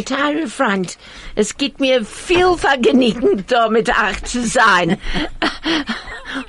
teurer Freund, es gibt mir viel Vergnügen, da mit euch zu sein.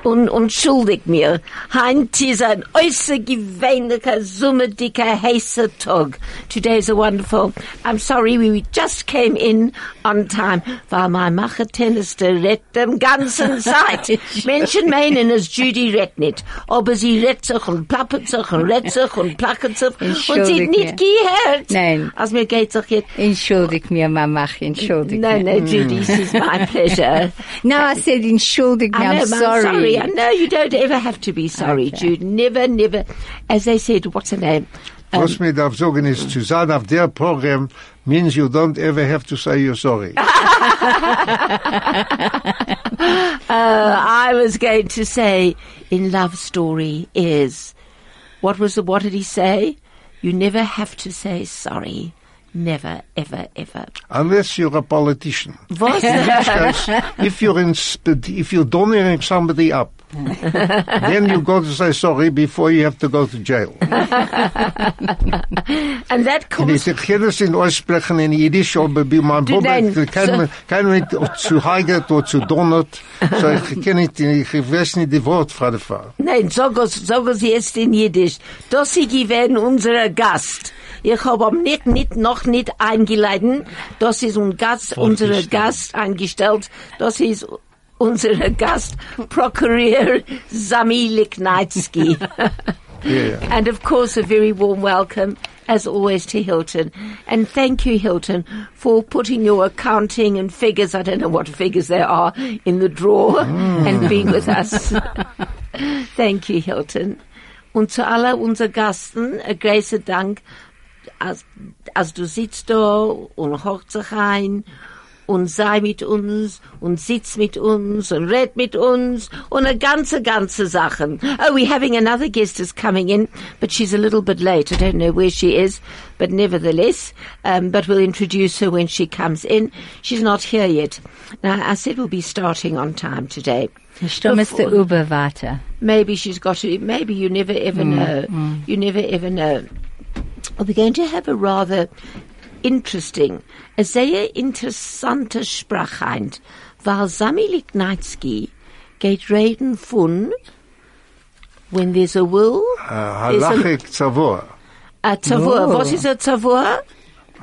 Und, und schuldig mir. Heint ist ein äußergewöhnlicher, summerdicker, heißer Tag. Today is a wonderful, I'm sorry, we just came in on time, weil mein Machertennister rett dem ganzen Zeit. Menschen meinen, es Judy rett nicht, aber sie rett sich und plappert sich und rett sich und plackert sich und sie nicht gehört. Nein. Also mir geht's doch jetzt, Entschuldig mir, Mama, entschuldig no, mir. no, Judy, mm. this is my pleasure. No, I said entschuldig me, I'm Mum, sorry. I know you don't ever have to be sorry, Okay. Jude. Never, never. As they said, what's her name? Was mir darf sagen ist, zu sein auf der Programm means you don't ever have to say you're sorry. Uh, I was going to say in Love Story is, what was the, what did he say? You never have to say sorry. Never, ever, ever. Unless you're a politician. Which case, if you're in, if you're donning somebody up, then you've got to say sorry before you have to go to jail. and that En caused, ik ken het in aussprechen in Jiddisch, aber bei meinem Bubbe, kein mit zu heigert oder zu donnert, so ich kenne nicht, ich weiß nicht die Wort Frau. nein, sag es, sag es jetzt in Jiddisch. Das sie gewesen unser Gast. Ich habe nicht, nicht, noch nicht eingeladen. Das ist un Gast, unser Gast eingestellt. Das ist unser Gast, Prokurier Sami Liknitsky. Yeah. And of course, a very warm welcome, as always, to Hilton. And thank you, Hilton, for putting your accounting and figures, I don't know what figures there are, in the drawer and being with us. thank you, Hilton. Und zu aller unser Gasten, a großer Dank, als, als du sitzt da und hocht sich ein und sei mit uns und sitz mit uns und red mit uns und a ganze, ganze Sachen. Oh, we're having another guest is coming in, but she's a little bit late. I don't know where she is, but nevertheless, um, but we'll introduce her when she comes in. She's not here yet. Now, I said we'll be starting on time today. Stumm ist der Before- Uber weiter. Maybe she's got to, maybe you never ever know. You never ever know. We're going to have a rather interesting, a sehr interessante Sprachheit, weil Sami Lignaitsky geht reden von when there's a will, Uh, Halachic Tzavor. a. What is a tzavur?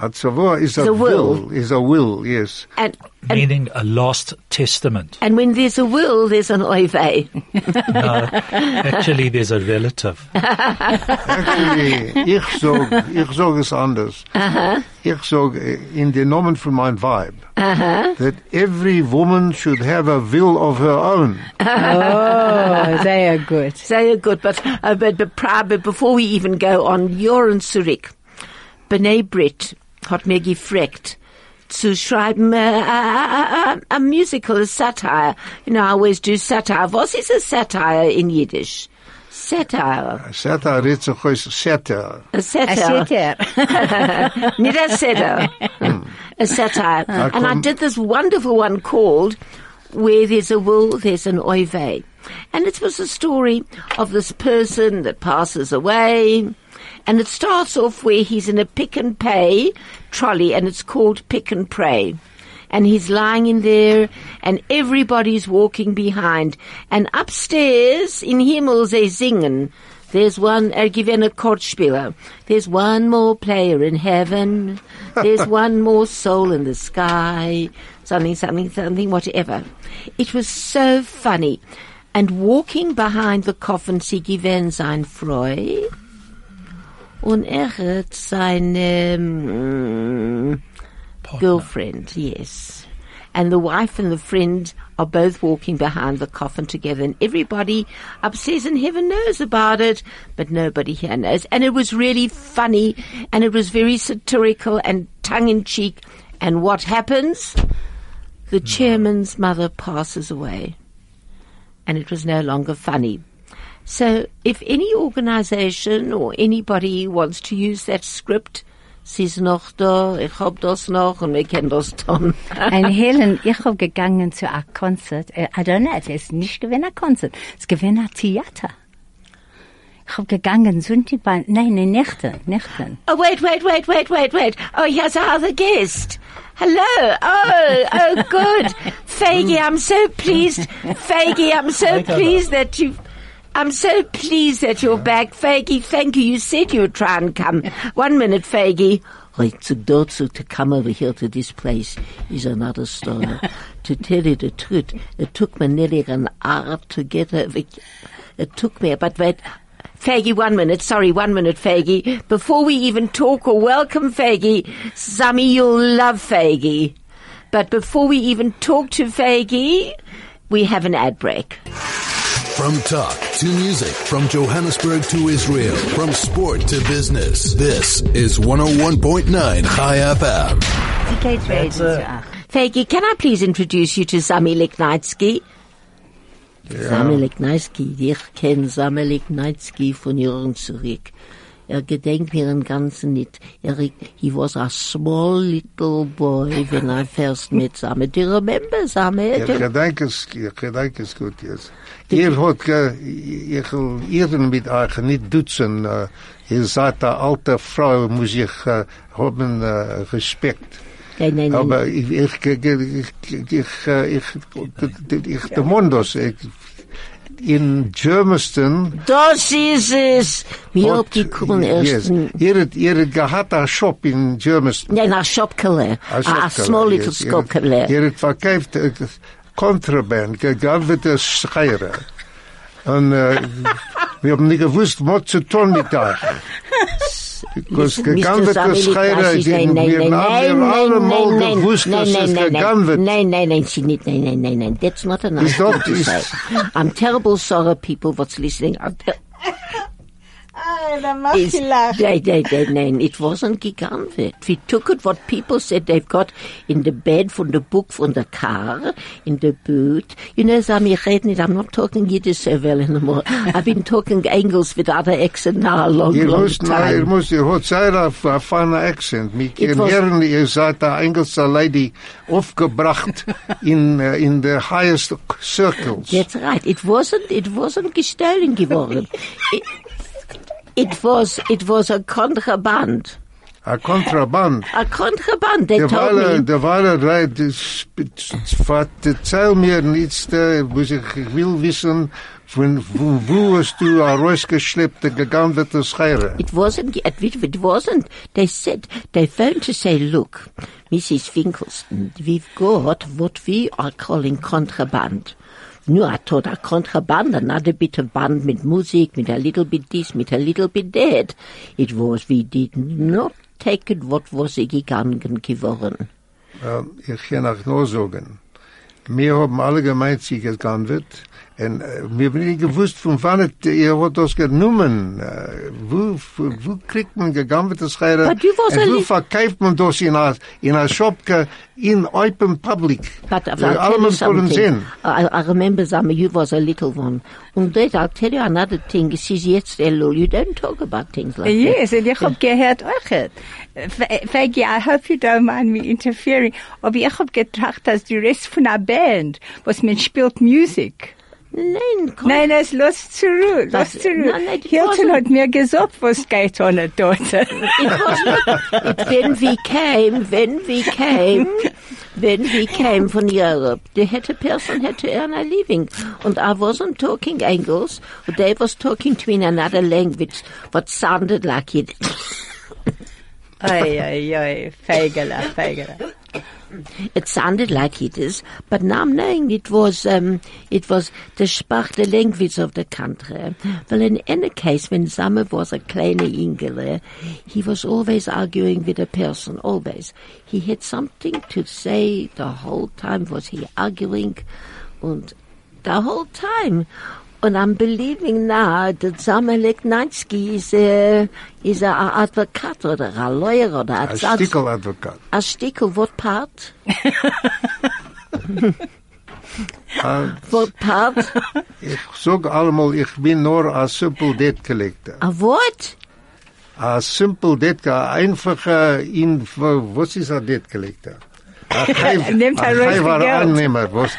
A Tzavor is a The will. will, is a will, yes. And, and, meaning a last testament. and when there's a will, there's an oive. No, actually, there's a relative. Actually, ich sag, ich sag es anders. Uh-huh. Ich sag, eh, in the Namen von mein Vibe, uh-huh. that every woman should have a will of her own. Oh, sehr gut. Sehr good, but, uh, but, but, but before we even go on, Joren Zurich, B'nai B'rith hat mir gefragt, zu schreiben uh, a, a, a musical, a satire. You know, I always do satire. Was is a satire in Yiddish? Satire. Satire, it's a choice, satire. A A satire. sitter. Nicht a satire. a satire. And I did this wonderful one called Where There's a Will, There's an Oive. And it was a story of this person that passes away. And it starts off where he's in a pick and pay trolley and it's called Pick and Pray. And he's lying in there and everybody's walking behind. And upstairs in Himmel they singen. There's one, er gewinne Kortspieler. There's one more player in heaven. There's one more soul in the sky. Something, something, something, whatever. It was so funny. And walking behind the coffin, sie gewinnt sein Freu. Und er hat seine mm, girlfriend, yes. And the wife and the friend are both walking behind the coffin together and everybody upstairs in heaven knows about it, but nobody here knows. And it was really funny and it was very satirical and tongue in cheek. And what happens? The chairman's mother passes away. And it was no longer funny. So if any organization or anybody wants to use that script, sie ist noch da, ich hab das noch und wir kennen das dann. Ein Helen, ich hab gegangen zu einem Konzert. Äh, eh, I don't know, es ist nicht gewesen ein Konzert. Es gewesen ein Theater. Ich hab gegangen Sonntag, bei- nein, nein, Nächte, Nächte. Oh, wait, wait, wait, wait, wait, wait. Oh, here's our other guest. Hello. Oh, oh, good. Faggy, I'm so pleased. Faggy, I'm so pleased that you. I'm so pleased that you're back, Faggy. Thank you. You said you would try and come. One minute, Faggy. Right, to Dotsu to come over here to this place is another story. to tell you the truth, it took me nearly an hour to get over. It took me, but wait, Faggy, one minute. Sorry, one minute, Faggy. Before we even talk or welcome Faggy, Sammy, you'll love Faggy. But before we even talk to Faggy, we have an ad break. From talk to music, from Johannesburg to Israel, from sport to business. This is 101.9 Chai FM. Wie geht's reden zu ach? Can I please introduce you to Sami Leknitsky? Sami Leknitsky, ich kenne Sami Leknitsky von Jürgen zurück. Er gedenkt mir den ganzen nicht. Er, he was a small little boy when I first met Sami. Do you remember Sami? Ich gedenk es, ich gedenk es gut jetzt. Ihr hat, ich will Ihren mit euch nicht duzen, äh, ihr seid eine alte Frau, muss ich äh, haben äh, Respekt. Nein, nein, nein. Aber ich, ich, ich, ich, ich, äh, ich, ich, der Mondos, ich, in Germiston. Das is es. Wie op die koelen eerst. Yes. Hier het hier het gehad 'n shop in Germiston. Ja, nee, 'n shop killer. 'n small little yes. shop killer. Hier het verkoop contraband gegaan met 'n scheiere. En uh, we hebben niet gewusst wat ze tun met daar. Because Mr. gegabete Sammy Scheire, Licklashes, die- nein, nein, wir nein, haben nein, allemal nein, nein, gewusst, nein, dass nein, es nein, gegangen wird. Nein, nein, nein, she nicht, nein, nein, nein, nein. That's not a nice Is that- thing to is- say. I'm terrible sorry, people, what's listening. I'm ter- is, nein, nein, nein, nein, it wasn't gigantic. We took it what people said they've got in the bed from the book from the car, in the boot. You know, Sami, ich rede nicht, I'm not talking Yiddish so well anymore. I've been talking English with other accent now a long, Ihr long müsst, nein, ihr time. müsst, ihr habt sehr ein ein feiner Accent. Wir können was- hören, ihr seid eine englische Lady aufgebracht in, äh, in the highest circles. That's right. It wasn't. It wasn't gestohlen geworden. it, it was. It was a contraband. A Kontraband. A contraband. They Der told Weile, me. der Weile, reit, das- erzähl mir was ich, ich will wissen, von wo, wo hast du herausgeschleppt, der gegandete Scheire? It wasn't. It, it wasn't. They said they phoned to say, "Look, Mrs. Finkelstein, we've got what we are calling contraband." No, I thought a contraband, another bit of band with music, with a little bit this, with a little bit that. It was, we did not take it what was gegangen geworden. Äh, ich kann auch nur sagen, wir haben alle gemeint, sie gegangen wird, und äh, wir haben nicht gewusst, von wann es, ihr habt das genommen, äh, wo, wo, wo kriegt man Scheire, But you was a und wo verkauft man das in a, in a shop in open public? But I'll tell alle you man können something. sehen. I, I remember some you was a little one. And that I'll tell you another thing. It is jetzt Elul. You don't talk about things like Yes, und ich hab gehört euch. Faggy, I hope you don't mind me interfering. Aber ich hab gedacht, dass die Rest von der Band, was man spielt Musik. That. Nein, komm. Nein, es los zurück, los Das- zurück. nein, nein, das Hilton wasn't- hat mir gesagt, was geht an dort. It wasn't. It, when we came, when we came, when we came from Europe, the had a person had to earn a living. And I wasn't talking English, but they was talking to me in another language, what sounded like it. Oi, oi, oi, Fagela, Fagela. It sounded like it is, but now I'm knowing it was, um, it was the Sprach, the language of the country. Well, in any case, when Summer was a kleine Ingele, he was always arguing with a person, always. He had something to say the whole time was he arguing, and the whole time. And I'm believing now that Summer Leknansky is a, is a, a advocate or a lawyer or a, Ein Stickeladvokat. a stick of what part? Äh, What part? Ich sag allemal, ich bin nur a simple debt collector. A what? A simple debt, a einfache, in, was ist a debt collector? Nehmt er ruhig war die Geld. Annehmer. Was,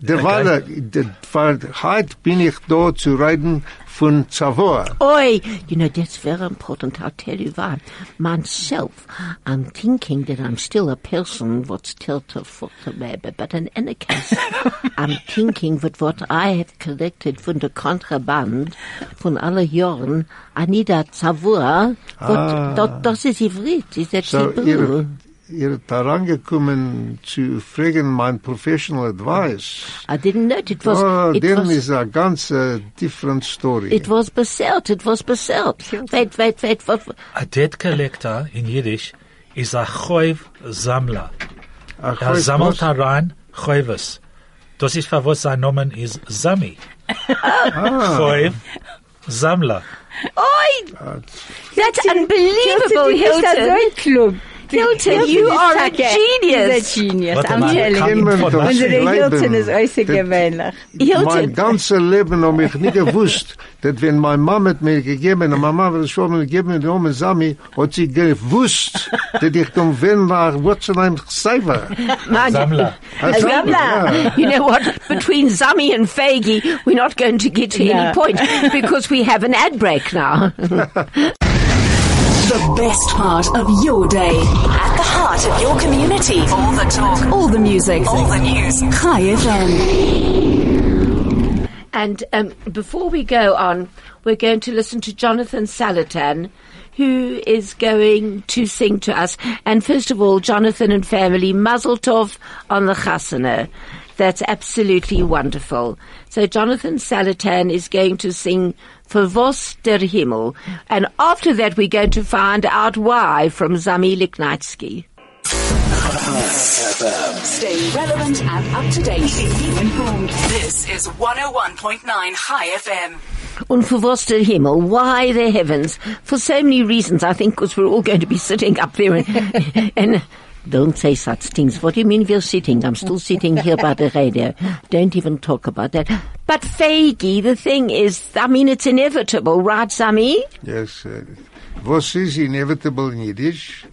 derweil, der, heute bin ich da zu reden von Savoy. Oi, you know, that's very important. I'll tell you why. Myself, I'm thinking that I'm still a person what's tilted for the baby, but in any case, I'm thinking that what I have collected from the contraband von alle Jahren, I need a Savoy, Ah. what, das ist Ivrit, ist das So, Hebrew? Ihr, ihr herangekommen zu fragen mein professional advice. I didn't know it, it was, Oh, it then was, is a ganz uh, different story. it was beselt, it was beselt. Wait, wait, wait, what, A debt collector in Yiddish is a choiv zamla. A Er choiv sammelt was? herein choives. Das ist für was sein Name ist Sami. Ah. Choiv Samla. Oi! That's Hilton, unbelievable, du bist ein Hilton. Club. Hilton, you are a genius. He's a genius. Warte I'm mal, telling you. ich man von doch was- Unsere Leben. Hilton ist äußerst Das- gewöhnlich. Mein Hilton, ganzes Leben habe ich nie gewusst, dass wenn meine Mama hat mir gegeben, und meine Mama hat schon mal gegeben, den Namen Sami, hat sie gewusst, dass ich dann wenn nach Wurzelheim Seifer. man, Samla. Samla. You know what? Between Zami and Fagi, we're not going to get to any point because we have an ad break now. The best part of your day. At the heart of your community. All the talk. All the music. All the news. Chai FM. and um, before we go on, we're going to listen to Jonathan Salatan, who is going to sing to us. And first of all, Jonathan and family, Mazeltov on the Chasana. That's absolutely wonderful. So Jonathan Salatan is going to sing for Vos der Himmel. And after that, we're going to find out why from Zami Liknitsky. Stay relevant and up to date. Informed. This is 101.9 Chai FM. Und für was der Himmel? Why the heavens? For so many reasons, I think, because we're all going to be sitting up there and, and don't say such things. What do you mean we're sitting? I'm still sitting here by the radio. Don't even talk about that. But Fagi, the thing is, I mean, it's inevitable, right, Sami? Yes. Uh, is inevitable in Yiddish?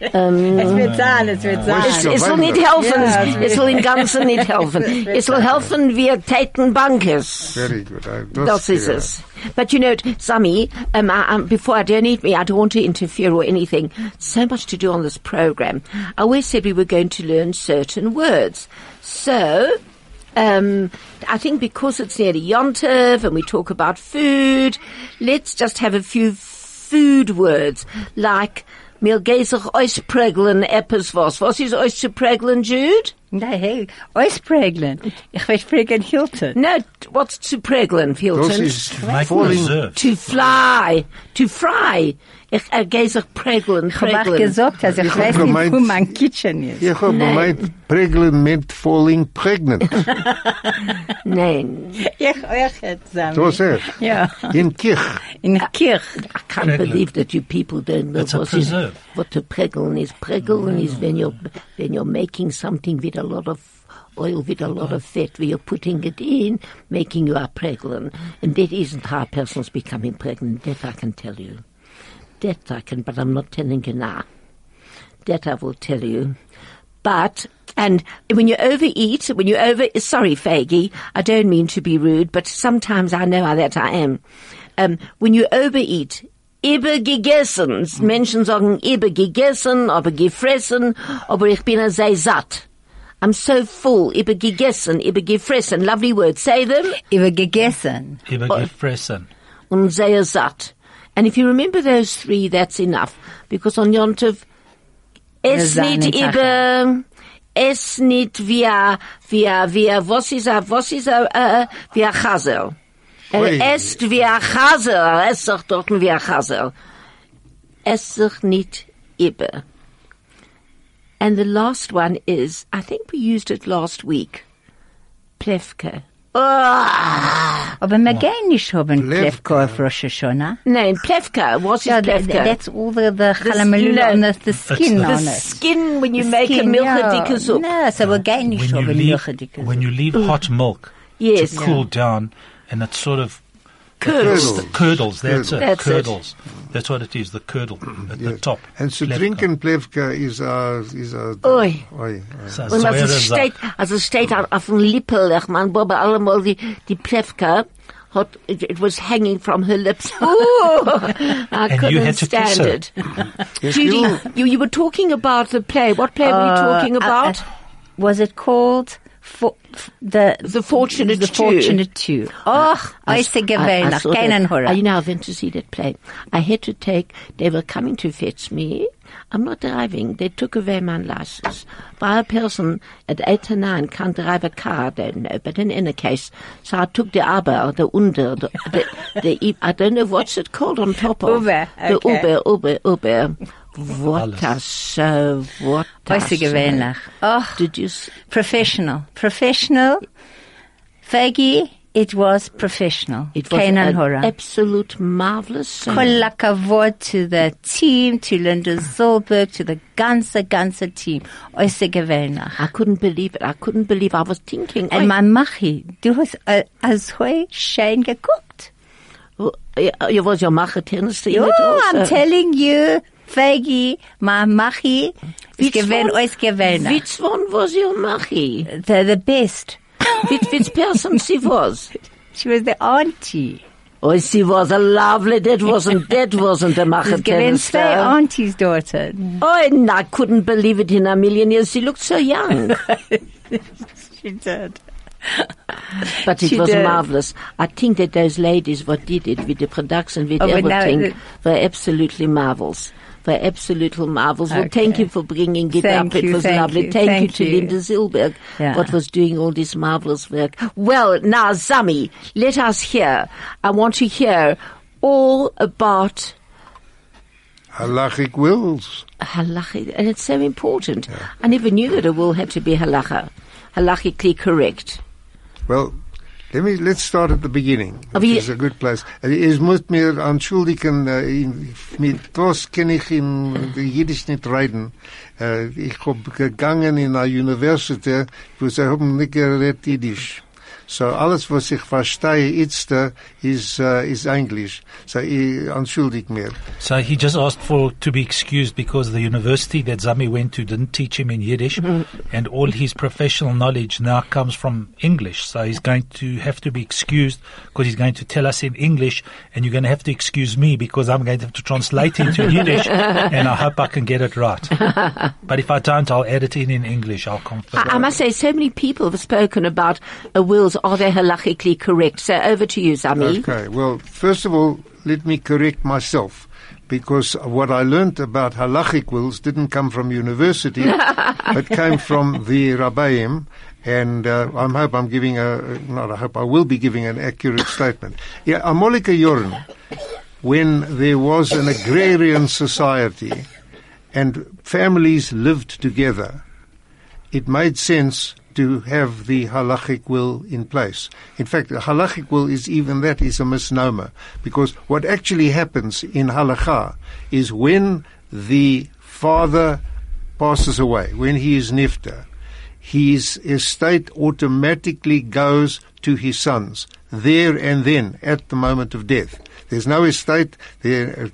Es wird sein, es wird sein. Es, es soll nicht helfen. Ja, es, es soll im Ganzen nicht helfen. Es soll helfen, wir täten Bankes. Very good. I, Das ist es. But you know, Sammy, um, I, um, before I don't eat me, I don't want to interfere or anything. So much to do on this program. I always said we were going to learn certain words. So, um, I think because it's nearly Yontov and we talk about food, let's just have a few food words like mir geht sich ausprägeln etwas was. Was ist ausprägeln, Jude? Nein, hey, ausprägeln. Ich will prägeln Hilton. No, what's to prägeln, Hilton? Das ist falling. To fly, to fry. Ich äh, gehe sich prägeln, Ich habe auch gesagt, dass ich, Ich weiß hab nicht, wo mein Kitchen ist. Ich habe gemeint, pregnant meant falling pregnant. Nein, Ich euch jetzt sagen. So ist Ja, In Kirch. in der Kirche. I can't Prägeln. believe that you people don't know It's a what is, what to prägeln is. Prägeln is when you're, when you're making something with a lot of oil, with a lot of fat, where you're putting it in, making you a prägeln. And that isn't how a person's becoming pregnant. That I can tell you. That I can, but I'm not telling you now. That I will tell you. But, and when you overeat, when you over, sorry, Faggy, I don't mean to be rude, but sometimes I know how that I am. Um, when you overeat, übergegessen, Menschen sagen übergegessen, aber gefressen, aber ich bin sehr satt. I'm so full, übergegessen, übergefressen, lovely words, say them, Übergegessen. Übergefressen. und sehr satt. And if you remember those three, that's enough. Because on Yontov, es Wir nicht über, es nicht via, via, via, was ist a, was ist a, uh, via Chazer. Ui. Er esst via Chazer, es sagt dort via Chazer. Es sich nicht über. And the last one is, I think we used it last week. Plevke. Ah! Aber wir gehen nicht haben Plevka. Plevka auf Rosh Hashanah. Nein, Plevka. What is Ja, th- Plevka? that's all the, the chalamalula no, on the, the skin the on the it. skin when you The make a skin, milk yeah. dicke soup. No, so wir gehen nicht When you haben leave, milchadicke when you leave hot milk Yes. to cool down and it's sort of Curdles. The curdles, that's it. That's it. curdles. That's what it is, the curdle at mm. the top. And so Plevka. drinking plevka is a, is a, uh, Oi. oi, oi. So Und als Säure es steht, als es steht auf, auf dem Lippel, ich mein, Boba, allemal die, die Plevka, hat, it, it was hanging from her lips. Ooh, I And couldn't had to kiss stand her. it. Mm-hmm. Yes, Judy, you- you, you were talking about the play. What play were you uh, talking Uh, about? uh, was it called for, f- the The Fortunate the Two. Fortunate Two? Oh, I I- I gewöhnlich, saw that. Uh, You know, I went to see that play. I had to take, they were coming to fetch me. I'm not driving. They took away my license. By a person at eight or nine can't drive a car, I don't know. But in any case, so I took the Aber, the Under, the, the, the I don't know what's it called on top of. Uber, The. Uber, Uber, Uber. What a show, what a I say show. gewöhnlich. Oh, Did you professional. Professional. Faggy, it was professional. It was keinen an Horror. absolute marvelous show. Kol hakavod to the team, to Linda Zolberg, to the ganze, ganze team. I say gewöhnlich. I couldn't believe it. I couldn't believe. I was thinking. And oi, mein Machi, du hast äh, als heu schön geguckt. Oh, ja, ja, was ja machen, Tennis Ja, I'm eh, telling you, Faggy, mein Machi, gewinn. Which one was your Machi? The, the best. which, which person she was? She was the auntie. Oh, she was a lovely, that wasn't, that wasn't a Machi She's gewinn tennis zwei aunties daughter. Oh, and I couldn't believe it in a million years. She looked so young. She did. But it She was did. marvelous. I think that those ladies what did it with the production, with Oh, everything, the- were absolutely marvels. Were absolutely marvels. Well, thank you for bringing it Thank up. It was thank lovely. you, thank, thank you to you. Linda Zilberg, Yeah. what was doing all this marvelous work. Well, now, Zami, let us hear. I want to hear all about halachic wills. halacha, and it's so important. I never knew that a will had to be halacha, halachically correct. Well, let me let's start at the beginning. Which is a good place. Uh, es muss mir entschuldigen, mit was kann ich uh, in Jiddisch nicht reden. Ich uh, hab gegangen in einer Universität, wo sie haben nicht geredet Jiddisch. So alles, was ich verstehe jetzt, äh, ist, äh, ist äh, Englisch. So ich entschuldig mir. So he just asked for to be excused because the university that Zami went to didn't teach him in Yiddish, mm-hmm. and all his professional knowledge now comes from English. So he's going to have to be excused because he's going to tell us in English, and you're going to have to excuse me because I'm going to have to translate into Yiddish, and I hope I can get it right. but if I don't, I'll edit it in in English. I'll confirm. I, I must say, so many people have spoken about a wills. Are they halachically correct? So over to you, Zami. Okay, well, first of all, let me correct myself. Because what I learned about halachic wills didn't come from university, but came from the Rabbaim, and uh, I hope I'm giving a, not I hope, I will be giving an accurate statement. Yeah, Amolika Yoren, when there was an agrarian society and families lived together, it made sense to have the halachic will in place. In fact, the halachic will is even that is a misnomer because what actually happens in halacha is when the father passes away, when he is nifta, his estate automatically goes to his sons there and then at the moment of death. There's no estate. The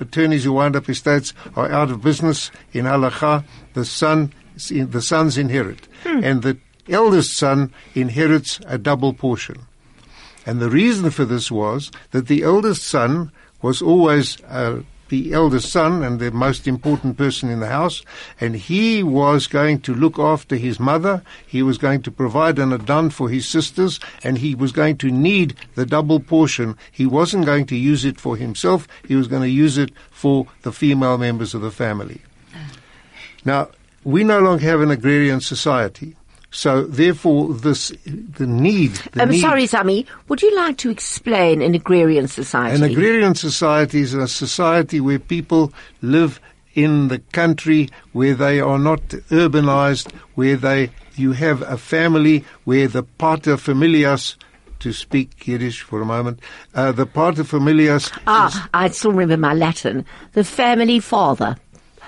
attorneys who wind up estates are out of business in halacha. The son, the sons inherit, and the eldest son inherits a double portion. And the reason for this was that the eldest son was always uh, the eldest son and the most important person in the house, and he was going to look after his mother, he was going to provide an adon for his sisters, and he was going to need the double portion. He wasn't going to use it for himself, he was going to use it for the female members of the family. Now, we no longer have an agrarian society. So therefore, this the need. The I'm need sorry, Zami. Would you like to explain an agrarian society? An agrarian society is a society where people live in the country, where they are not urbanized, where they you have a family where the pater familias, to speak Yiddish for a moment, uh, the pater familias. ah, I still remember my Latin. The family father.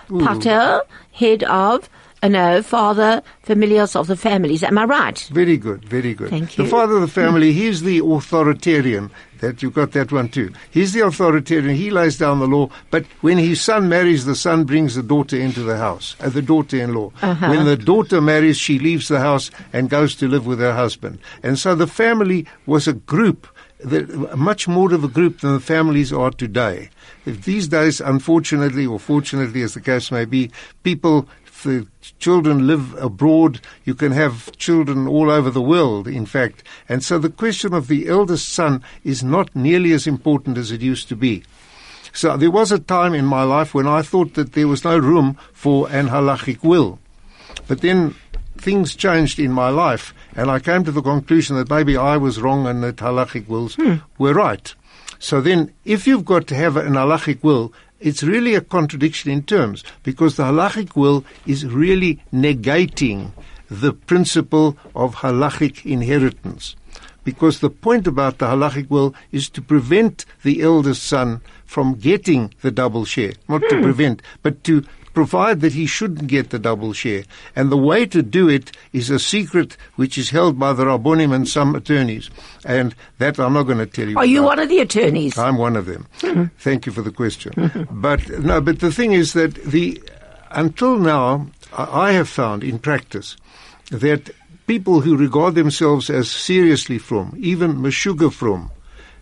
Pater, head of, uh, no, father, familiars of the families. Am I right? Very good, very good. Thank you. The father of the family, he's the authoritarian That you got that one too. He's the authoritarian. He lays down the law. But when his son marries, the son brings the daughter into the house, uh, the daughter-in-law. Uh-huh. When the daughter marries, she leaves the house and goes to live with her husband. And so the family was a group, much more of a group than the families are today. If these days, unfortunately or fortunately, as the case may be, people the children live abroad, you can have children all over the world, in fact. And so the question of the eldest son is not nearly as important as it used to be. So there was a time in my life when I thought that there was no room for an halachic will. But then things changed in my life, and I came to the conclusion that maybe I was wrong and that halachic wills hmm. were right. So then, if you've got to have an halachic will, it's really a contradiction in terms because the halachic will is really negating the principle of halachic inheritance. Because the point about the halachic will is to prevent the eldest son from getting the double share. Not to hmm. prevent, but to provide that he shouldn't get the double share. And the way to do it is a secret which is held by the Rabbonim and some attorneys. And that I'm not going to tell you. Are you one of the attorneys? I'm one of them. Mm-hmm. Thank you for the question. Mm-hmm. but no, but the thing is that the until now I I have found in practice that people who regard themselves as seriously from, even meshuga from,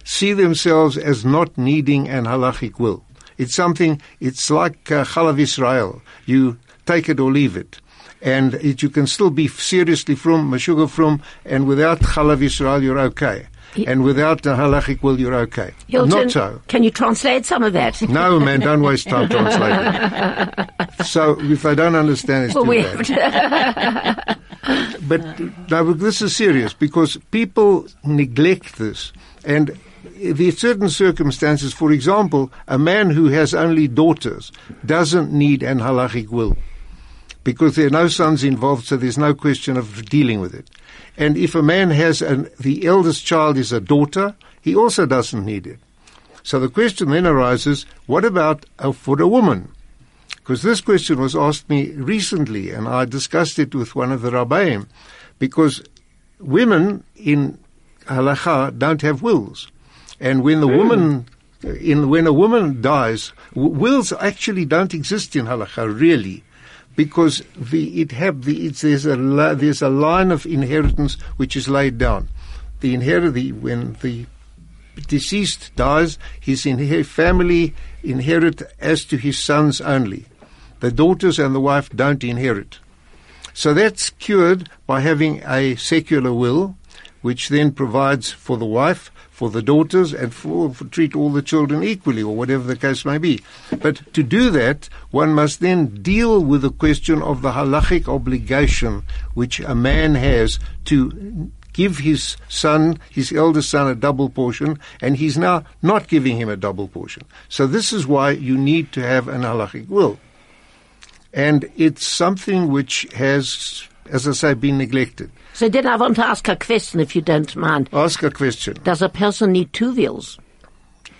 see themselves as not needing an halachic will. It's something. It's like uh, chalav Israel. You take it or leave it. And it, you can still be seriously from, meshuga from, and without chalav Israel, you're okay. And without the halachic will, you're okay. Hilton, Not so. Can you translate some of that? No, man, don't waste time translating. so if they don't understand, it's Well, too bad. But no, but this is serious because people neglect this, and there are certain circumstances. For example, a man who has only daughters doesn't need an halachic will because there are no sons involved, so there's no question of dealing with it. And if a man has an, the eldest child is a daughter, he also doesn't need it. So the question then arises, what about uh, for a woman? Because this question was asked me recently, and I discussed it with one of the rabbaim, because women in halacha don't have wills, and when the hmm. woman in when a woman dies, w- wills actually don't exist in halacha really, because the it have the it's, there's a there's a line of inheritance which is laid down. The inherit the when the deceased dies, his inher- family inherit as to his sons only. The daughters and the wife don't inherit. So that's cured by having a secular will, which then provides for the wife, for the daughters, and for, for treat all the children equally, or whatever the case may be. But to do that, one must then deal with the question of the halachic obligation which a man has to give his son, his eldest son, a double portion, and he's now not giving him a double portion. So this is why you need to have an halachic will. And it's something which has, as I say, been neglected. So then I want to ask a question, if you don't mind. Ask a question. Does a person need two wheels?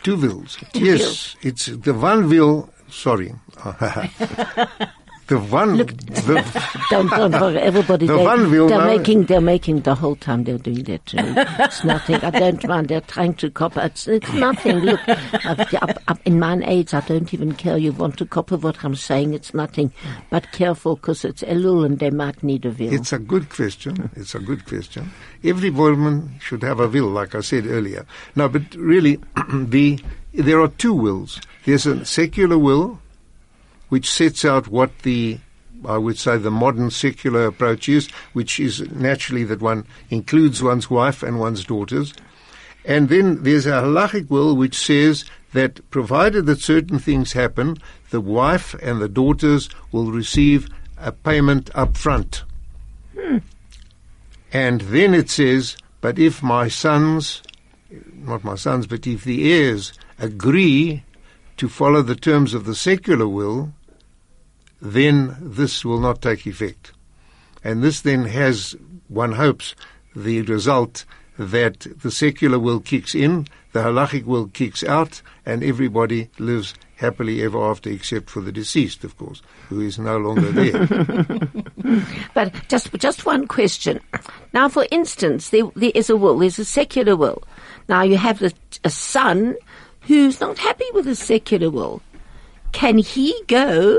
Two wheels. Two yes, wills. it's the one wheel. Sorry, the one. Look, the, Don't, don't worry, everybody. The they, one will they're know- making, they're making the whole time they're doing that. To me. It's nothing. I don't mind. They're trying to copy. It's, it's nothing. Look, I've, up, up in my age, I don't even care. You want to copy what I'm saying? It's nothing. But careful, because it's Elul and they might need a will. it's a good question. It's a good question. Every woman should have a will, like I said earlier. No, but really, the there are two wills. There's a secular will, which sets out what the I would say the modern secular approach is, which is naturally that one includes one's wife and one's daughters. And then there's a halachic will which says that provided that certain things happen, the wife and the daughters will receive a payment up front. And then it says, but if my sons, not my sons, but if the heirs agree to follow the terms of the secular will, then this will not take effect. And this then has, one hopes, the result that the secular will kicks in, the halachic will kicks out, and everybody lives happily ever after, except for the deceased, of course, who is no longer there. But just just one question. Now, for instance, there, there is a will. There's a secular will. Now you have a, a son who's not happy with the secular will. Can he go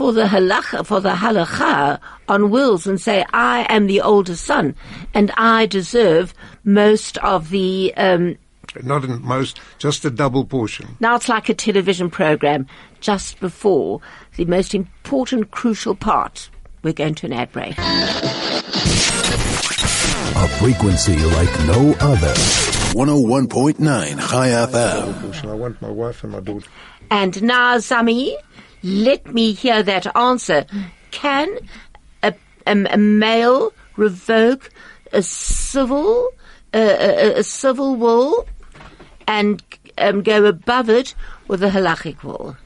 for the halacha for the halacha on wills and say, "I am the older son, and I deserve most of the." Um, Not in most, just a double portion. now it's like a television program just before the most important, crucial part. We're going to an ad break. A frequency like no other. 101.9 Chai FM. Portion. I want my wife and my daughter. And now, Zami, let me hear that answer. Can a, a, a male revoke a civil, uh, a, a civil will and um, go above it with a halachic will?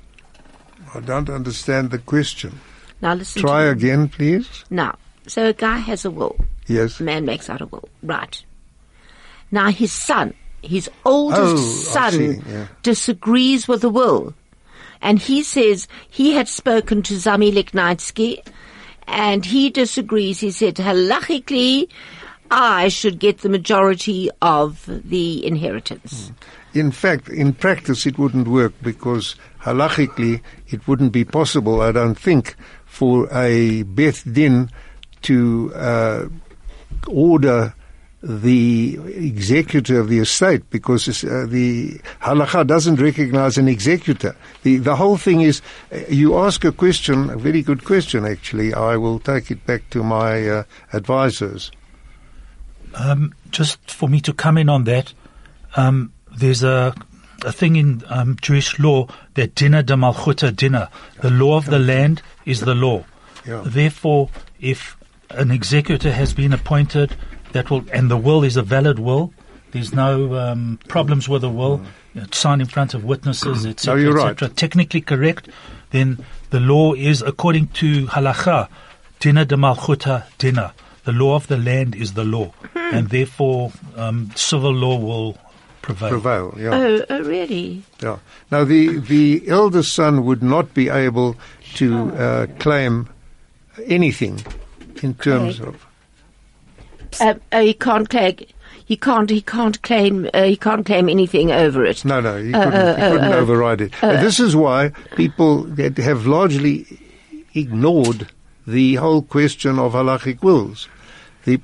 I don't understand the question. Now listen. Try again, please. Now, so a guy has a will. Yes. A man makes out a will. Right. Now his son, his oldest Oh, son, yeah. disagrees with the will. And he says he had spoken to Zami Lichnitsky and he disagrees. He said, halachically, I should get the majority of the inheritance. In fact, in practice, it wouldn't work because halachically, it wouldn't be possible, I don't think, for a Beth Din to uh, order the executor of the estate because uh, the halacha doesn't recognize an executor. The, the whole thing is, uh, you ask a question, a very good question actually. I will take it back to my uh, advisors. Um, just for me to come in on that, um, there's a a thing in um, Jewish law that dina de malchuta dina, the law of the land is the law. Yeah. Therefore, if an executor has been appointed, that will and the will is a valid will. There's no um, problems with the will. It's signed in front of witnesses, etc. No, you're right. etc. Technically correct. Then the law is according to halacha, dina de malchuta dina. The law of the land is the law, and therefore um, civil law will prevail. Prevail, yeah. Oh, oh, really? Yeah. Now, the, the eldest son would not be able to uh, claim anything in terms Okay. of. Uh, uh, he can't claim. He can't. He can't claim. Uh, he can't claim anything over it. No, no, he Uh, couldn't, he uh, couldn't uh, override it. this is why people have largely ignored the whole question of halachic wills. The,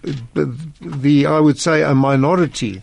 the, I would say a minority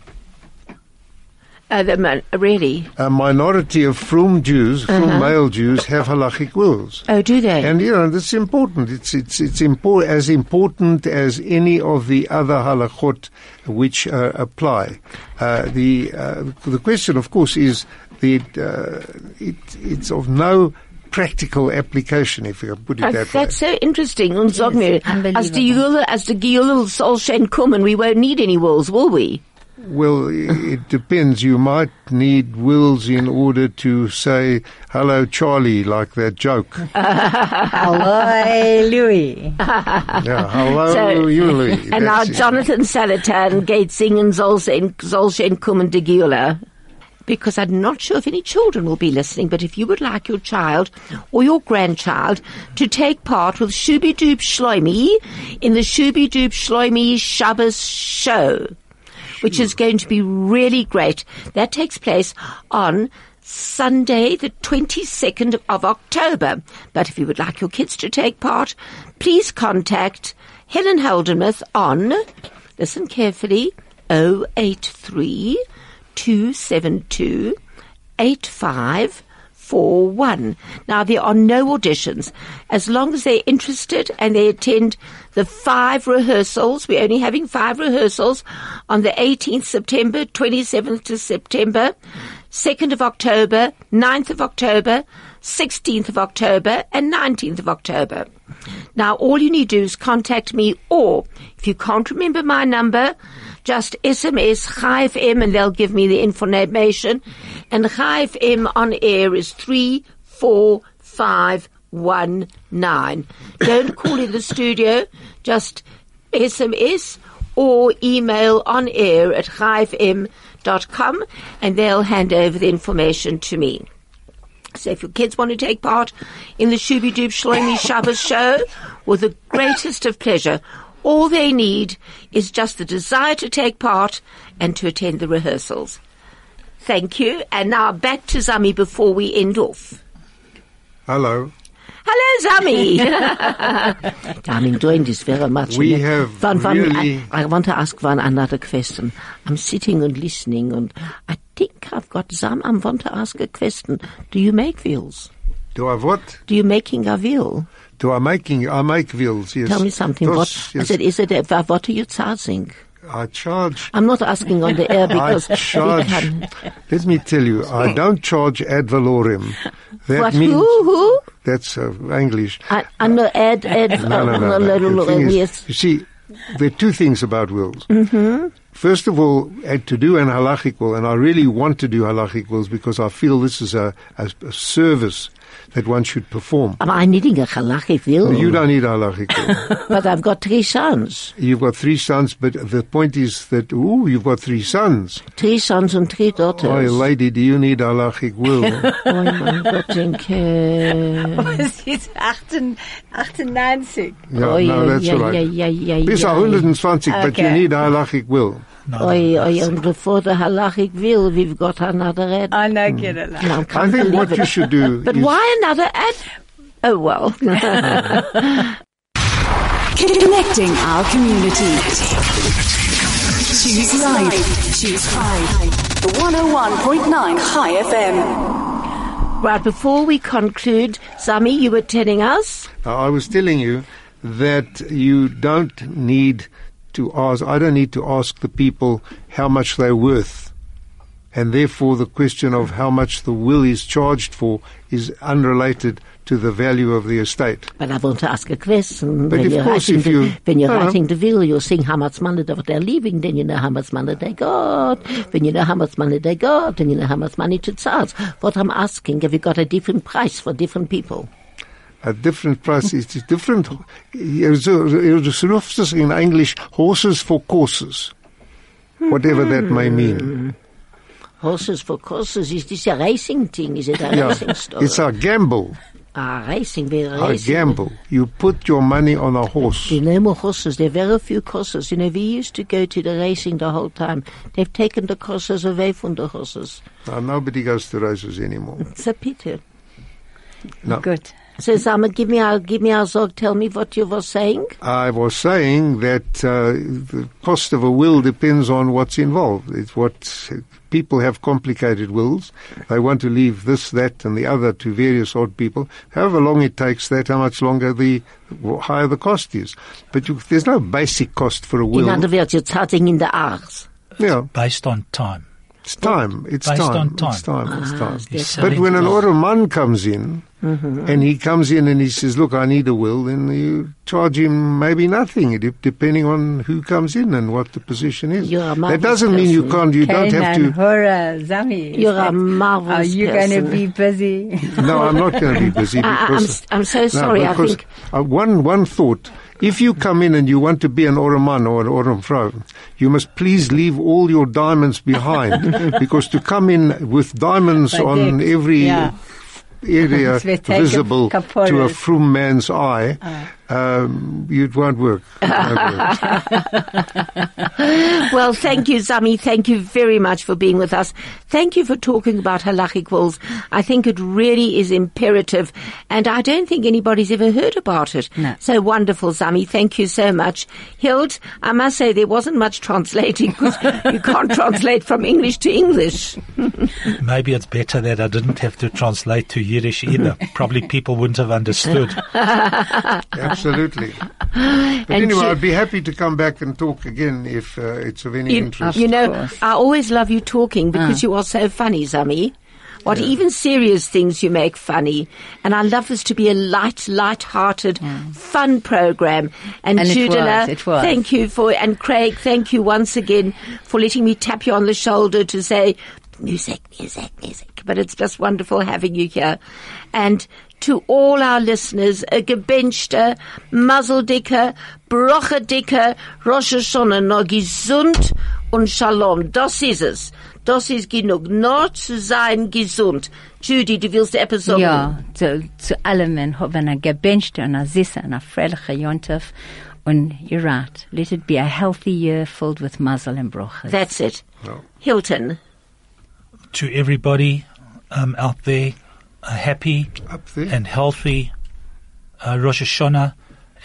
Uh, the man, really? a minority of frum Jews, frum male Jews, have halachic wills. Oh, do they? And you know that's important. It's it's it's impor- as important as any of the other halachot which uh, apply. Uh, the uh, the question, of course, is that uh, it, it's of no practical application, if you can put it Uh, that way. that's so interesting. Und sag mir, unbelievable. as the Yule, as the Gilul soll schön kommen, we won't need any walls, will we? Well, it depends. You might need wills in order to say "Hello, Charlie," like that joke. Hello, Louis. yeah, hello, So- Yuli. And now Jonathan Salatan geht singen soll schön soll schön kommen de Gila. Because I'm not sure if any children will be listening, but if you would like your child or your grandchild to take part with Shubi Doob Shloimi in the Shubi Doob Shloimi Shabbos show, which is going to be really great. That takes place on Sunday, the 22nd of October. But if you would like your kids to take part, please contact Helen Holdenmuth on, listen carefully, 083 272 8541. Now, there are no auditions. As long as they're interested and they attend the five rehearsals, we're only having five rehearsals on the 18th September, 27th to September, 2nd of October, 9th of October, 16th of October, and 19th of October. Now, all you need to do is contact me, or if you can't remember my number, just SMS Chai and they'll give me the information. And Chai on air is 34519. Don't call in the studio, just SMS or email on air at chaifm.com and they'll hand over the information to me. So if your kids want to take part in the Shubi Doob Shlomi Shabbos show with the greatest of pleasure, all they need is just the desire to take part and to attend the rehearsals. Thank you. And now back to Zami before we end off. Hello. Hello, Zami. I'm enjoying this very much. We have Van, Van, really- I, I want to ask one another question. I'm sitting and listening, and I think I've got some. I want to ask a question. Do you make wheels? Do I what? Do you making a wheel? Do I making? I make wheels. Yes. Tell me something. Those, what yes, I said, is it? A, what are you charging? I charge. I'm not asking on the air because we charge. Let me tell you, I don't charge ad valorem. That What? means Who? Who? that's uh, English. I, I know. Add. Add. No, no, no. uh, no. little- The thing is. You see, there are two things about wills. Mm-hmm. First of all, uh, to do an halachic will, and I really want to do halachic wills because I feel this is a, a, a service that one should perform. Am I needing a halachic wheel? You don't need a halachic will. But I've got three sons. You've got three sons, but the point is that, ooh, you've got three sons. Three sons and three daughters. Oh, lady, do you need a halachic will? Oh mein Gott, denke. Es ist 98. 98. yeah, Oi, no, that's oi, all right. oi, oi, oi, Bis oi. 120, but you need a halachic will. Oi, oi, and before the halachic will, we've got another ad. I know, get it. I I think what it. you should do But is why another ad? Oh well. Connecting our community. Choose life. Choose Pride. 101.9 Chai FM. right, before we conclude, Zami, you were telling us? Uh, I was telling you that you don't need to ask, I don't need to ask the people how much they're worth. And therefore, the question of how much the will is charged for is unrelated to the value of the estate. But I want to ask a question. But when of you're course writing if the, you- when you're Uh-huh. writing the will, you're saying how much money they're leaving, then you know how much money they got. When you know how much money they got, then you know how much money to charge. What I'm asking, have you got a different price for different people? A different prices. is different. You roof this in English horses for courses, whatever that may mean. Horses for courses, is this a racing thing? Is it a Yeah, racing store? it's a gamble. Ah, racing, very A racing. gamble. You put your money on a horse. There are no more horses. There are very few horses. You know, we used to go to the racing the whole time. They've taken the horses away from the horses. Now, nobody goes to races anymore. It's a pity. No. Good. So, Zama, give me a, give me a zog. Tell me what you were saying. I was saying that uh, the cost of a will depends on what's involved. It's what people have complicated wills. They want to leave this, that, and the other to various odd people. However long it takes, that how much longer the higher the cost is. But you, there's no basic cost for a will. In will. other words, you're charging in the hours. yeah, based on time. it's time. It's Based time. on time. It's time. It's time. He's But when an to man comes in, Mm-hmm. and he comes in and he says, "Look, I need a will," then you charge him maybe nothing, depending on who comes in and what the position is. You're a that doesn't mean you can't. You don't have to. Hora, Zami. You're a marvelous Are you person. going to be busy? No, I'm not going to be busy I, I'm, because. s- I'm so No, sorry. I because, think uh, one one thought. If you come in and you want to be an Oroman or an Oromfrau, you must please leave all your diamonds behind because to come in with diamonds By on decks, every yeah. Area It's with take visible to a frum man's eye, um, it won't work. Won't work. Well, thank you, Zami. Thank you very much for being with us. Thank you for talking about halachic wills. I think it really is imperative, and I don't think anybody's ever heard about it. No. So wonderful, Zami. Thank you so much. Hild, I must say there wasn't much translating because you can't translate from English to English. Maybe it's better that I didn't have to translate to Yiddish either. Probably people wouldn't have understood. Absolutely. But And anyway, you- I'd be happy to come back and talk again if uh, it's of any You, interest. you know. I always love you talking because you are so funny, Zami. What even serious things you make funny, and I love this to be a light, light-hearted, fun program. And, And it was, it was. thank you for, and Craig, thank you once again for letting me tap you on the shoulder to say music, music, music. But it's just wonderful having you here. And to all our listeners a gebenchte, Mazeldicke, Brochedicke, Rosh Hashanah, noch gesund und Shalom. Das ist es. Das ist genug. Nur zu sein gesund. Judy, du willst etwas sagen? Ja, zu, zu allem haben eine er gebenchte und er eine süße und er eine fröhliche Jontef. Und you're right. Let it be a healthy year filled with muzzle and brochas. That's it. Hilton. To everybody um, out there, a happy Up there. and healthy uh, Rosh Hashanah,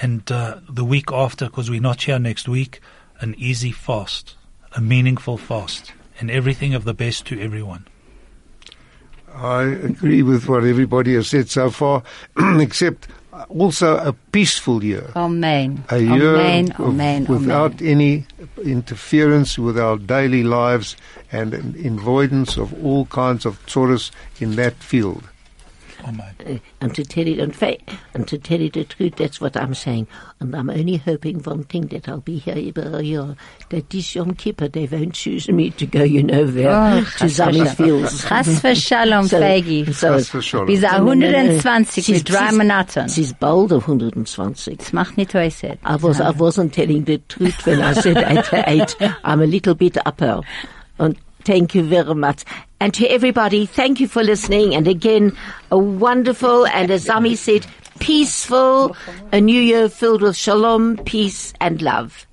and uh, the week after, because we're not here next week, an easy fast, a meaningful fast, and everything of the best to everyone. I agree with what everybody has said so far, except also a peaceful year. Amen. A year Amen. of- Amen. without Amen. any interference with our daily lives and an avoidance of all kinds of tsuras in that field. Amen. Uh, and to tell you, in fact, and to tell you the truth, that's what I'm saying. And I'm only hoping one thing that I'll be here over a year, that this Yom Kippur they won't choose me to go, you know, there Oh, to Zami's fields. Chas v'shalom, So- Fegi. so- Chas v'shalom. Bis No, no, no, no. 120 She's- mit drei Monaten. She's bold of 120. Das macht nicht äußert. I was I wasn't telling the truth when I said eight, eight. I'm a little bit upper. And thank you very much. And to everybody, thank you for listening. And again, a wonderful and as Zami said, peaceful, a new year filled with shalom, peace and love.